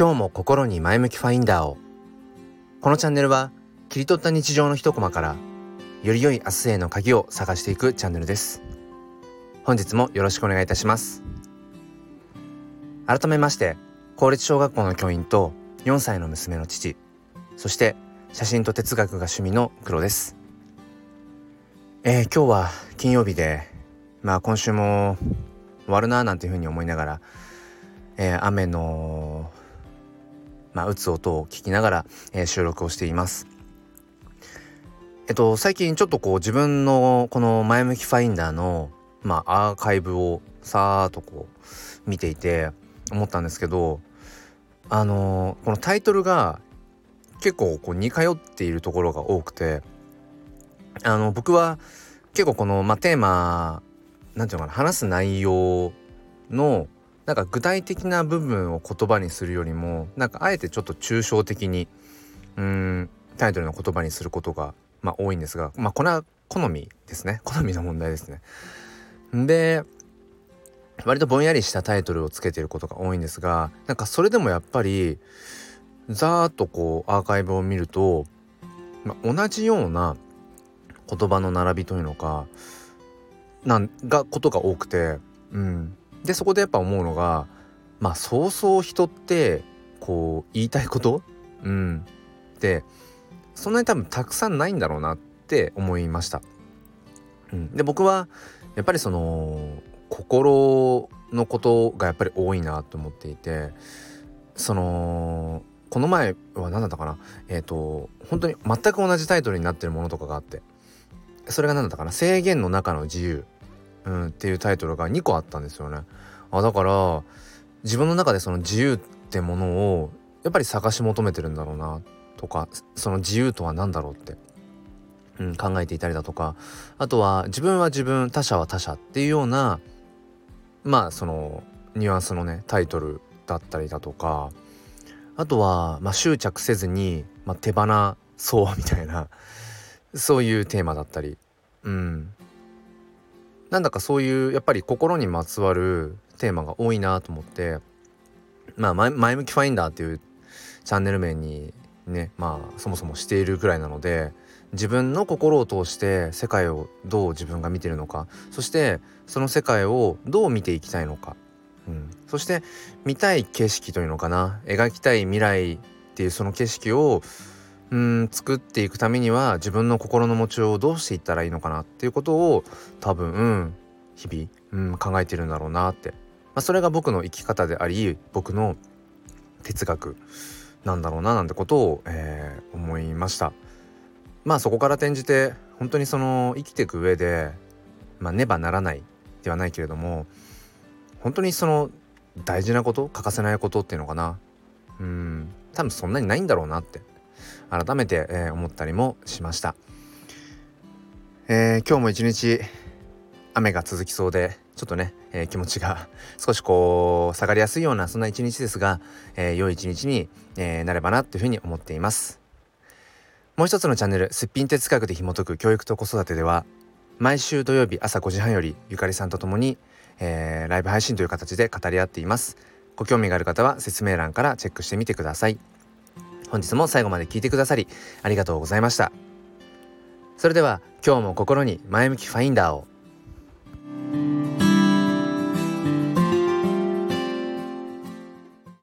今日も心に前向きファインダーを。このチャンネルは切り取った日常の一コマからより良い明日への鍵を探していくチャンネルです。本日もよろしくお願いいたします。改めまして公立小学校の教員と4歳の娘の父そして写真と哲学が趣味の黒です。えー、今日は金曜日でまあ今週も終わるななんていうふうに思いながら、えー、雨のまあ、打つ音を聞きながら、えー、収録をしています。えっと最近ちょっとこう自分のこの前向きファインダーのまあアーカイブをさーっとこう見ていて思ったんですけどあのー、このタイトルが結構こう似通っているところが多くてあの僕は結構この、まあ、テーマ何て言うのかな話す内容のなんか具体的な部分を言葉にするよりもなんかあえてちょっと抽象的にうんタイトルの言葉にすることがまあ多いんですがまあこれは好みですね好みの問題ですね。で割とぼんやりしたタイトルをつけてることが多いんですがなんかそれでもやっぱりざーっとこうアーカイブを見ると、まあ、同じような言葉の並びというのかなんがことが多くてうんでそこでやっぱ思うのがまあそうそう人ってこう言いたいこと？うん。でそんなに多分たくさんないんだろうなって思いました。うん、で僕はやっぱりその心のことがやっぱり多いなと思っていてそのこの前は何だったかな？えっ、ー、と本当に全く同じタイトルになってるものとかがあってそれが何だったかな？制限の中の自由。うん、っていうタイトルが2個あったんですよね。あだから自分の中でその自由ってものをやっぱり探し求めてるんだろうなとかその自由とは何だろうって、うん、考えていたりだとかあとは自分は自分他者は他者っていうようなまあそのニュアンスのねタイトルだったりだとかあとは、まあ、執着せずに、まあ、手放そうみたいなそういうテーマだったりうんなんだかそういうやっぱり心にまつわるテーマが多いなと思ってまあ前向きファインダーっていうチャンネル名にねまあそもそもしているくらいなので自分の心を通して世界をどう自分が見てるのかそしてその世界をどう見ていきたいのか、うん、そして見たい景色というのかな。描きたい未来っていうその景色をうん作っていくためには自分の心の持ちをどうしていったらいいのかなっていうことを多分、日々、うん、考えてるんだろうなって、まあ、それが僕の生き方であり僕の哲学なんだろうななんてことを、えー、思いました。まあそこから転じて本当にその生きていく上でまあねばならないではないけれども本当にその大事なこと欠かせないことっていうのかな。うん多分そんなにないんだろうなって。改めて、えー、思ったりもしました、えー、今日も一日雨が続きそうでちょっとね、えー、気持ちが少しこう下がりやすいようなそんな一日ですが、えー、良い一日に、えー、なればなというふうに思っています。もう一つのチャンネルすっぴん哲学で紐解く教育と子育てでは毎週土曜日朝5時半よりゆかりさんと共に、えー、ライブ配信という形で語り合っています。ご興味がある方は説明欄からチェックしてみてください。本日も最後まで聞いてくださりありがとうございました。それでは今日も心に前向きファインダーを